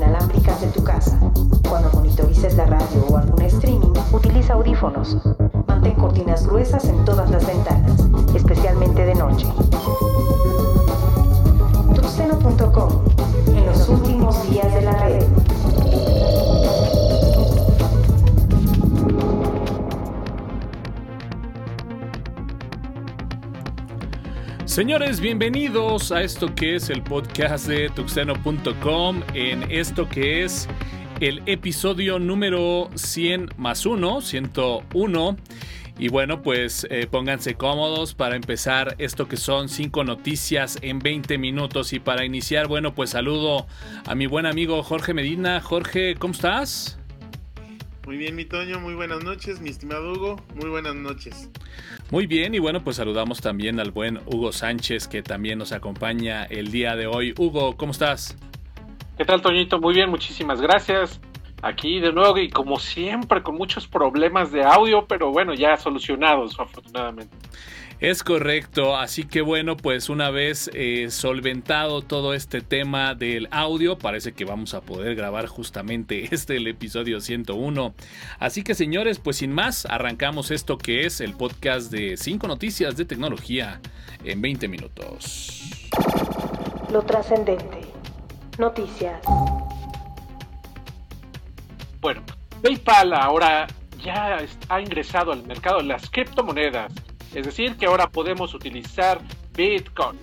inalámbricas de tu casa. Cuando monitorices la radio o algún streaming, utiliza audífonos. Mantén cortinas gruesas en todas las ventanas, especialmente de noche. Señores, bienvenidos a esto que es el podcast de tuxeno.com, en esto que es el episodio número 100 más 1, 101. Y bueno, pues eh, pónganse cómodos para empezar esto que son 5 noticias en 20 minutos. Y para iniciar, bueno, pues saludo a mi buen amigo Jorge Medina. Jorge, ¿cómo estás? Muy bien, mi Toño, muy buenas noches, mi estimado Hugo, muy buenas noches. Muy bien, y bueno, pues saludamos también al buen Hugo Sánchez, que también nos acompaña el día de hoy. Hugo, ¿cómo estás? ¿Qué tal, Toñito? Muy bien, muchísimas gracias. Aquí de nuevo y como siempre con muchos problemas de audio, pero bueno, ya solucionados afortunadamente. Es correcto, así que bueno, pues una vez eh, solventado todo este tema del audio, parece que vamos a poder grabar justamente este, el episodio 101. Así que señores, pues sin más, arrancamos esto que es el podcast de 5 noticias de tecnología en 20 minutos. Lo trascendente. Noticias. Bueno, PayPal ahora ya ha ingresado al mercado de las criptomonedas es decir, que ahora podemos utilizar Bitcoin.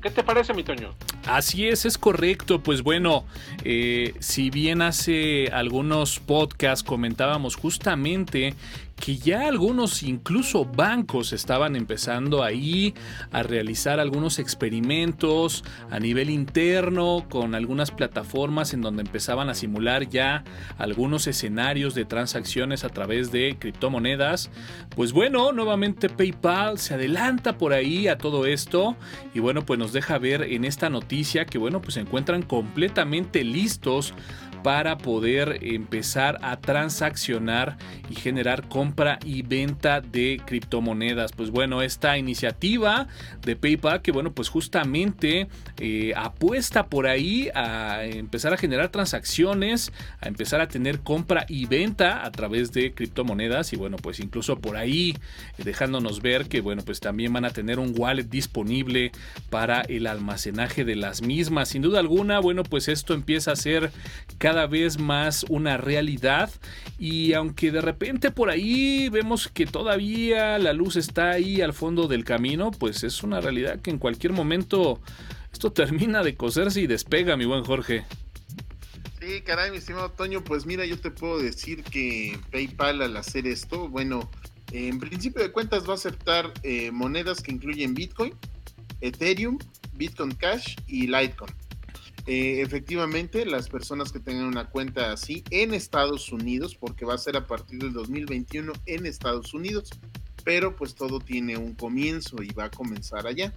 ¿Qué te parece, mi Toño? Así es, es correcto. Pues bueno, eh, si bien hace algunos podcasts comentábamos justamente que ya algunos, incluso bancos, estaban empezando ahí a realizar algunos experimentos a nivel interno con algunas plataformas en donde empezaban a simular ya algunos escenarios de transacciones a través de criptomonedas. Pues bueno, nuevamente PayPal se adelanta por ahí a todo esto y bueno, pues nos deja ver en esta noticia que bueno, pues se encuentran completamente listos para poder empezar a transaccionar y generar compra y venta de criptomonedas. Pues bueno, esta iniciativa de PayPal que bueno, pues justamente eh, apuesta por ahí a empezar a generar transacciones, a empezar a tener compra y venta a través de criptomonedas y bueno, pues incluso por ahí dejándonos ver que bueno, pues también van a tener un wallet disponible para el almacenaje de las mismas. Sin duda alguna, bueno, pues esto empieza a ser cada cada vez más una realidad y aunque de repente por ahí vemos que todavía la luz está ahí al fondo del camino, pues es una realidad que en cualquier momento esto termina de coserse y despega, mi buen Jorge. Sí, caray, mi estimado Toño, pues mira, yo te puedo decir que PayPal al hacer esto, bueno, en principio de cuentas va a aceptar eh, monedas que incluyen Bitcoin, Ethereum, Bitcoin Cash y Litecoin. Eh, efectivamente, las personas que tengan una cuenta así en Estados Unidos, porque va a ser a partir del 2021 en Estados Unidos, pero pues todo tiene un comienzo y va a comenzar allá.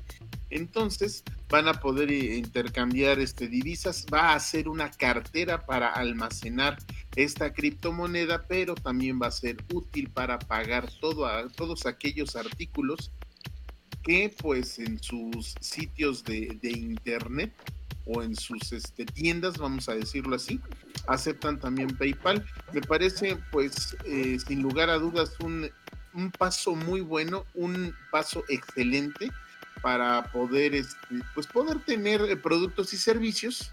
Entonces van a poder eh, intercambiar este, divisas, va a ser una cartera para almacenar esta criptomoneda, pero también va a ser útil para pagar todo todos aquellos artículos que pues en sus sitios de internet o en sus este, tiendas, vamos a decirlo así, aceptan también PayPal. Me parece, pues, eh, sin lugar a dudas, un, un, paso muy bueno, un paso excelente para poder, este, pues, poder tener eh, productos y servicios,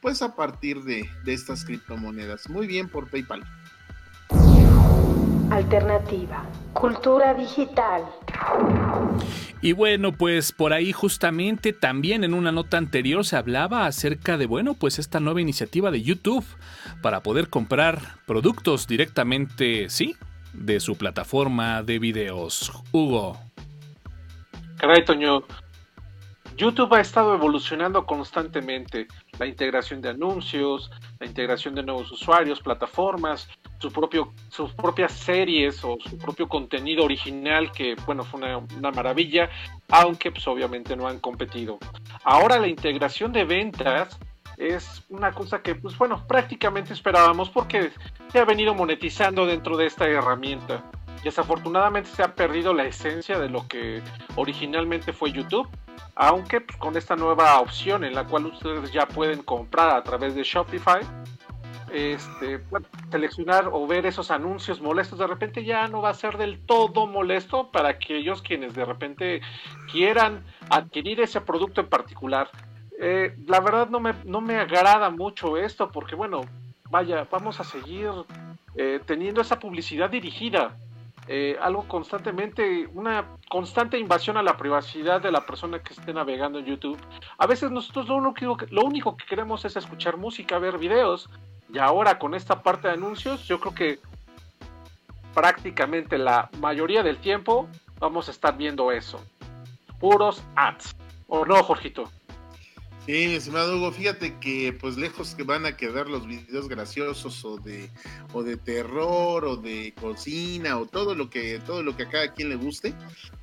pues, a partir de, de estas criptomonedas. Muy bien por PayPal. Alternativa. Cultura digital. Y bueno, pues por ahí justamente también en una nota anterior se hablaba acerca de, bueno, pues esta nueva iniciativa de YouTube para poder comprar productos directamente, sí, de su plataforma de videos. Hugo. Caray, Toño. YouTube ha estado evolucionando constantemente. La integración de anuncios, la integración de nuevos usuarios, plataformas, su propio, sus propias series o su propio contenido original, que bueno, fue una, maravilla, aunque pues obviamente no han competido. Ahora la integración de ventas es una cosa que pues bueno, prácticamente esperábamos porque se ha venido monetizando dentro de esta herramienta. Desafortunadamente se ha perdido la esencia de lo que originalmente fue YouTube aunque pues, con esta nueva opción en la cual ustedes ya pueden comprar a través de Shopify, este, seleccionar o ver esos anuncios molestos, de repente ya no va a ser del todo molesto para aquellos quienes de repente quieran adquirir ese producto en particular. Eh, la verdad no me, no me agrada mucho esto porque bueno, vaya, vamos a seguir eh, teniendo esa publicidad dirigida. Eh, algo constantemente, una constante invasión a la privacidad de la persona que esté navegando en YouTube. A veces nosotros lo único, lo único que queremos es escuchar música, ver videos, y ahora con esta parte de anuncios, yo creo que prácticamente la mayoría del tiempo vamos a estar viendo eso. Puros ads. ¿O no, Jorgito? Sí, mi estimado Hugo, fíjate que pues lejos que van a quedar los videos graciosos o de o de terror o de cocina o todo lo que todo lo que a cada quien le guste,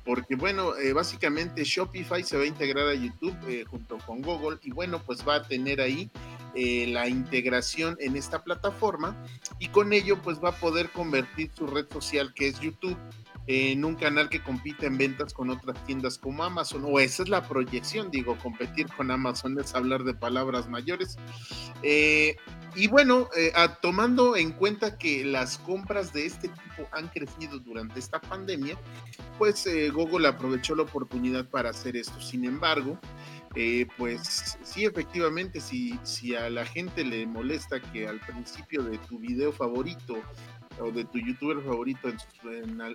porque bueno, eh, básicamente Shopify se va a integrar a YouTube eh, junto con Google y bueno, pues va a tener ahí eh, la integración en esta plataforma y con ello pues va a poder convertir su red social que es YouTube en un canal que compite en ventas con otras tiendas como Amazon, o esa es la proyección, digo, competir con Amazon es hablar de palabras mayores. Eh, y bueno, eh, tomando en cuenta que las compras de este tipo han crecido durante esta pandemia, pues eh, Google aprovechó la oportunidad para hacer esto. Sin embargo, pues sí, efectivamente, si, si a la gente le molesta que al principio de tu video favorito o de tu youtuber favorito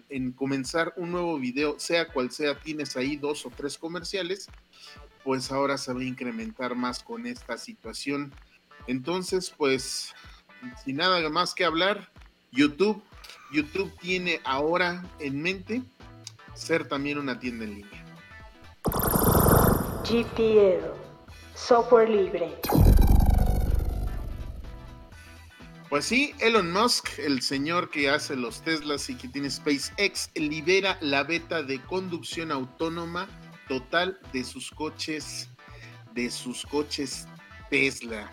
en, comenzar un nuevo video, sea cual sea, tienes ahí dos o tres comerciales, pues ahora se va a incrementar más con esta situación. Entonces, pues, sin nada más que hablar, YouTube, YouTube tiene ahora en mente ser también una tienda en línea. GPL, software libre. Pues sí, Elon Musk, el señor que hace los Teslas y que tiene SpaceX, libera la beta de conducción autónoma total de sus coches, de sus coches Tesla.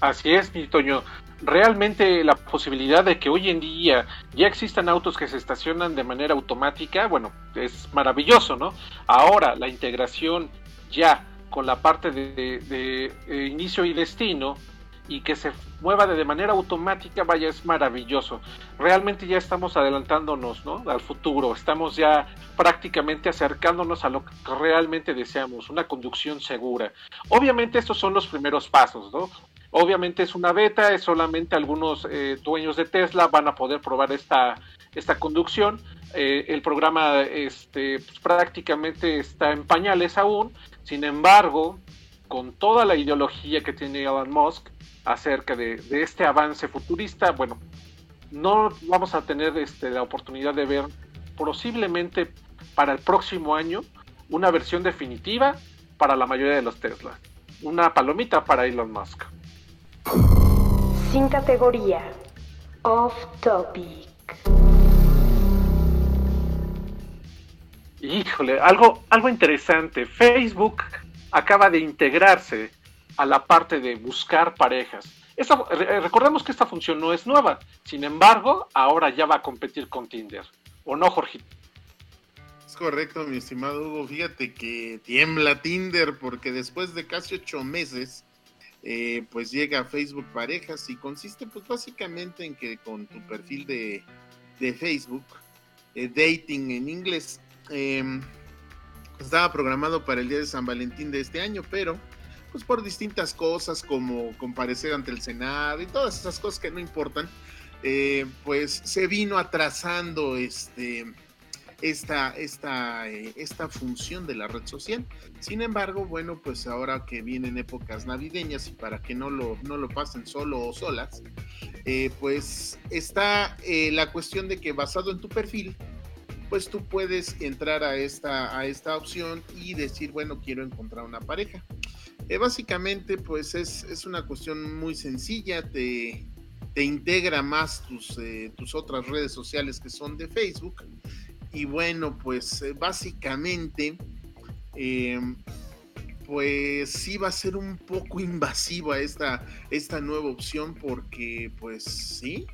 Así es, mi Toño. Realmente la posibilidad de que hoy en día ya existan autos que se estacionan de manera automática, bueno, es maravilloso, ¿no? Ahora la integración ya con la parte de, eh, inicio y destino y que se mueva de manera automática, vaya, es maravilloso. Realmente ya estamos adelantándonos ¿no? al futuro, estamos ya prácticamente acercándonos a lo que realmente deseamos, una conducción segura. Obviamente estos son los primeros pasos, ¿no? Obviamente es una beta, es solamente algunos eh, dueños de Tesla van a poder probar esta, esta conducción. Eh, el programa este, pues, prácticamente está en pañales aún, sin embargo, con toda la ideología que tiene Elon Musk, acerca de, este avance futurista, bueno, no vamos a tener este, la oportunidad de ver posiblemente para el próximo año una versión definitiva para la mayoría de los Tesla. Una palomita para Elon Musk. Sin categoría. Off topic. Híjole, algo, algo interesante. Facebook acaba de integrarse a la parte de buscar parejas. recordemos que esta función no es nueva, sin embargo, ahora ya va a competir con Tinder. ¿O no, Jorge? Es correcto, mi estimado Hugo. Fíjate que tiembla Tinder porque después de casi ocho meses, eh, pues llega a Facebook Parejas y consiste pues básicamente en que con tu perfil de, Facebook, eh, dating en inglés, em, estaba programado para el día de San Valentín de este año, pero pues por distintas cosas como comparecer ante el Senado y todas esas cosas que no importan, eh, pues se vino atrasando este, esta, esta, eh, esta función de la red social. Sin embargo, bueno, pues ahora que vienen épocas navideñas y para que no lo, no lo pasen solo o solas, eh, pues está la cuestión de que basado en tu perfil, pues tú puedes entrar a esta, a esta opción y decir, bueno, quiero encontrar una pareja. Eh, básicamente, pues es, una cuestión muy sencilla, te, te integra más tus, eh, tus otras redes sociales que son de Facebook. Y bueno, pues eh, básicamente, em, pues sí va a ser un poco invasiva esta, esta nueva opción porque, pues sí,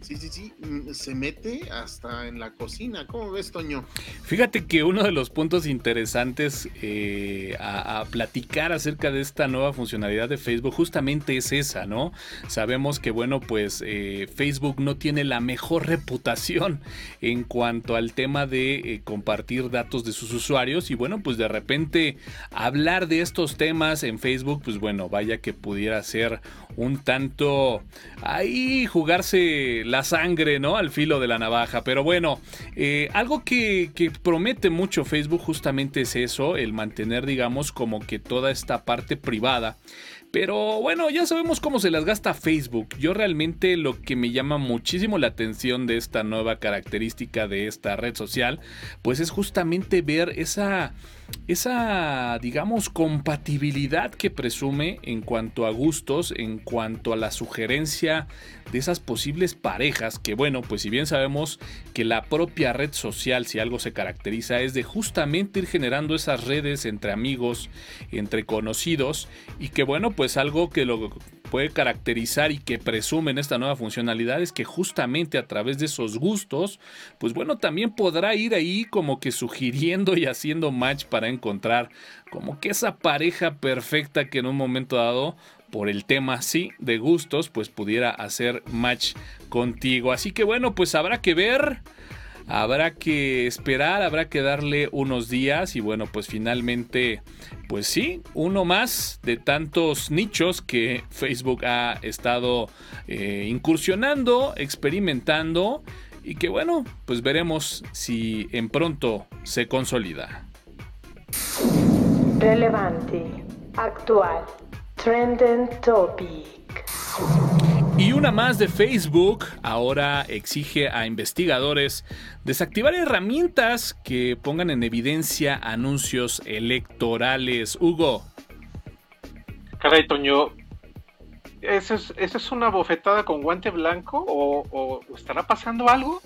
Sí, sí, sí, mm, se mete hasta en la cocina. ¿Cómo ves, Toño? Fíjate que uno de los puntos interesantes eh, a, platicar acerca de esta nueva funcionalidad de Facebook justamente es esa, ¿no? Sabemos que, bueno, pues eh, Facebook no tiene la mejor reputación en cuanto al tema de eh, compartir datos de sus usuarios y, bueno, pues de repente hablar de estos temas en Facebook, pues bueno, vaya que pudiera ser un tanto ahí jugarse la sangre, ¿no? Al filo de la navaja. Pero bueno, eh, algo que, que, promete mucho Facebook justamente es eso, el mantener, digamos, como que toda esta parte privada. Pero bueno, ya sabemos cómo se las gasta Facebook. Yo realmente lo que me llama muchísimo la atención de esta nueva característica de esta red social, pues es justamente ver esa esa, digamos, compatibilidad que presume en cuanto a gustos, en cuanto a la sugerencia de esas posibles parejas, que bueno, pues si bien sabemos que la propia red social, si algo se caracteriza, es de justamente ir generando esas redes entre amigos, entre conocidos, y que bueno, pues algo que lo puede caracterizar y que presumen esta nueva funcionalidad es que justamente a través de esos gustos, pues bueno, también podrá ir ahí como que sugiriendo y haciendo match para encontrar como que esa pareja perfecta que en un momento dado por el tema sí de gustos pues pudiera hacer match contigo. Así que bueno, pues habrá que ver. Habrá que esperar, habrá que darle unos días y bueno, pues finalmente, pues sí, uno más de tantos nichos que Facebook ha estado eh, incursionando, experimentando y que bueno, pues veremos si en pronto se consolida. Relevante, actual, trending topic. Y una más de Facebook ahora exige a investigadores desactivar herramientas que pongan en evidencia anuncios electorales. Hugo. Caray, Toño, ¿esa es, una bofetada con guante blanco o, estará pasando algo?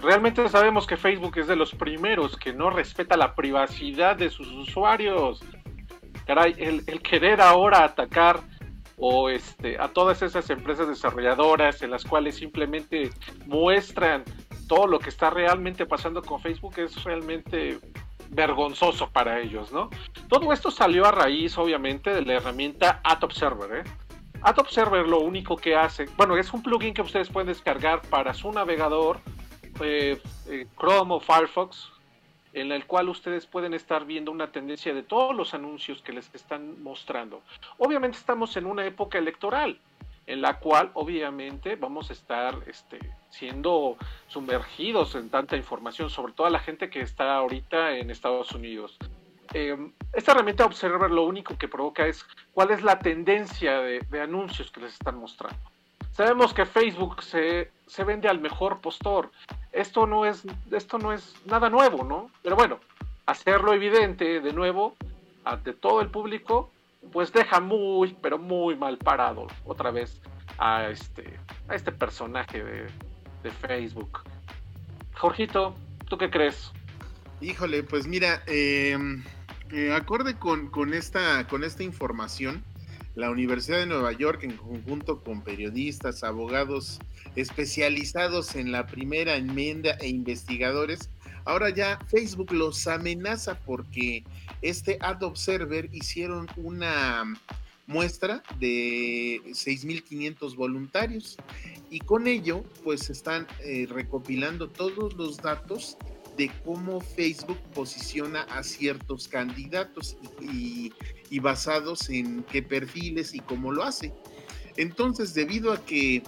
Realmente sabemos que Facebook es de los primeros que no respeta la privacidad de sus usuarios. Caray, el querer ahora atacar o este, a todas esas empresas desarrolladoras en las cuales simplemente muestran todo lo que está realmente pasando con Facebook es realmente vergonzoso para ellos, ¿no? Todo esto salió a raíz, obviamente, de la herramienta Ad Observer, ¿eh? Ad Observer lo único que hace, bueno, es un plugin que ustedes pueden descargar para su navegador, eh, eh, Chrome o Firefox, en el cual ustedes pueden estar viendo una tendencia de todos los anuncios que les están mostrando. Obviamente estamos en una época electoral, en la cual obviamente vamos a estar este, siendo sumergidos en tanta información, sobre todo la gente que está ahorita en Estados Unidos. Em, esta herramienta Observer lo único que provoca es cuál es la tendencia de, de anuncios que les están mostrando. Sabemos que Facebook se, se vende al mejor postor esto no es, esto no es nada nuevo, ¿no? Pero bueno, hacerlo evidente de nuevo ante todo el público, pues deja muy, pero muy mal parado otra vez a este, a este personaje de, Facebook. Jorgito, ¿tú qué crees? Híjole, pues mira, em, eh, acorde con, con, esta, con esta información, la Universidad de Nueva York, en conjunto con periodistas, abogados especializados en la primera enmienda e investigadores, ahora ya Facebook los amenaza porque este Ad Observer hicieron una muestra de 6.500 voluntarios y con ello pues están eh, recopilando todos los datos de cómo Facebook posiciona a ciertos candidatos y, basados en qué perfiles y cómo lo hace. Entonces, debido a que,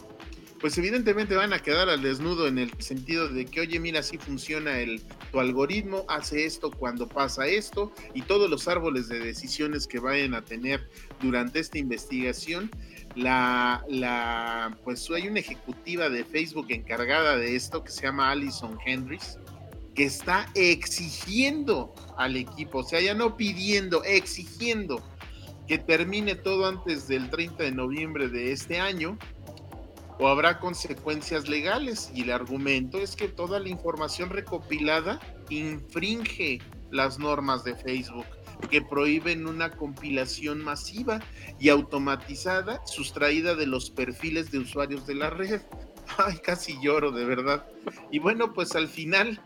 pues evidentemente van a quedar al desnudo en el sentido de que, oye, mira, así funciona el, tu algoritmo, hace esto cuando pasa esto, y todos los árboles de decisiones que vayan a tener durante esta investigación, la, pues hay una ejecutiva de Facebook encargada de esto que se llama Alison Hendricks, que está exigiendo al equipo, o sea, ya no pidiendo, exigiendo que termine todo antes del 30 de noviembre de este año o habrá consecuencias legales y el argumento es que toda la información recopilada infringe las normas de Facebook que prohíben una compilación masiva y automatizada sustraída de los perfiles de usuarios de la red. ay, casi lloro, de verdad. Y bueno, pues al final,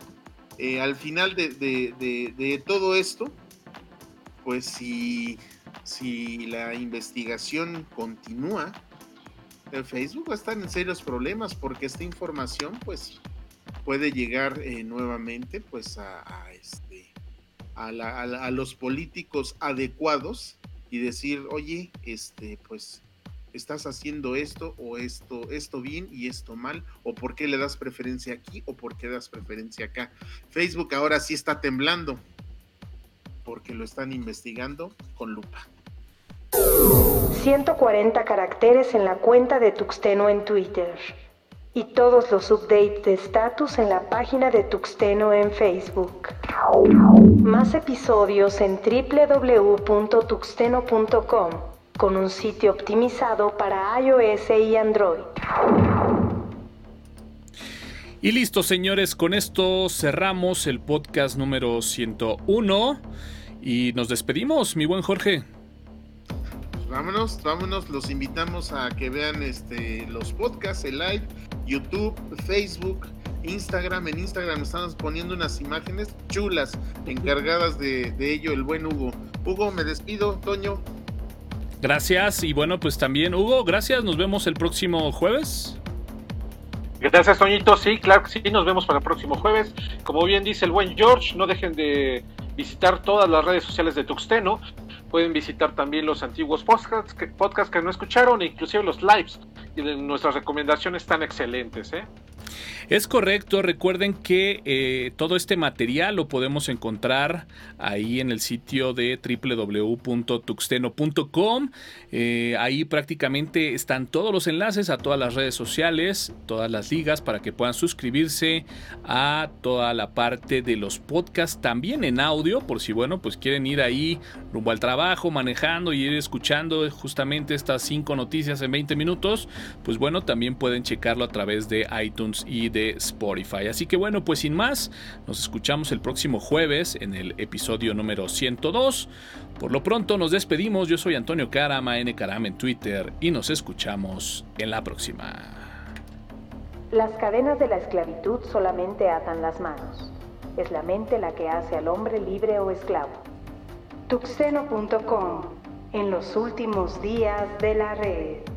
eh, al final de, todo esto, pues si, la investigación continúa, el Facebook va a estar en serios problemas porque esta información, pues, puede llegar eh, nuevamente, pues, a, este, a los políticos adecuados y decir, oye, este, pues estás haciendo esto o esto, esto bien y esto mal, o por qué le das preferencia aquí o por qué das preferencia acá. Facebook ahora sí está temblando porque lo están investigando con lupa. 140 caracteres en la cuenta de Tuxteno en Twitter y todos los updates de status en la página de Tuxteno en Facebook. Más episodios en www.tuxteno.com con un sitio optimizado para iOS y Android. Y listo, señores, con esto cerramos el podcast número 101 y nos despedimos, mi buen Jorge. Pues vámonos, vámonos, los invitamos a que vean este los podcasts, el live YouTube, Facebook, Instagram. En Instagram estamos poniendo unas imágenes chulas, encargadas de, ello el buen Hugo. Hugo, me despido, Toño. Gracias y bueno, pues también Hugo, gracias. Nos vemos el próximo jueves. Gracias, Toñito. Sí, claro que sí, nos vemos para el próximo jueves. Como bien dice el buen George, no dejen de visitar todas las redes sociales de Tuxteno. Pueden visitar también los antiguos podcasts que, podcasts que no escucharon, inclusive los lives. Y nuestras recomendaciones están excelentes. ¿eh? Es correcto, recuerden que eh, todo este material lo podemos encontrar ahí en el sitio de www.tuxteno.com. Eh, ahí prácticamente están todos los enlaces a todas las redes sociales, todas las ligas para que puedan suscribirse a toda la parte de los podcasts, también en audio, por si bueno, pues quieren ir ahí rumbo al trabajo, manejando y ir escuchando justamente estas cinco noticias en 20 minutos, pues bueno, también pueden checarlo a través de y de Spotify. Así que bueno, pues sin más, nos escuchamos el próximo jueves en el episodio número 102. Por lo pronto nos despedimos, yo soy Antonio Carama, N Carama en Twitter y nos escuchamos en la próxima. Las cadenas de la esclavitud solamente atan las manos. Es la mente la que hace al hombre libre o esclavo. Tuxeno.com en los últimos días de la red.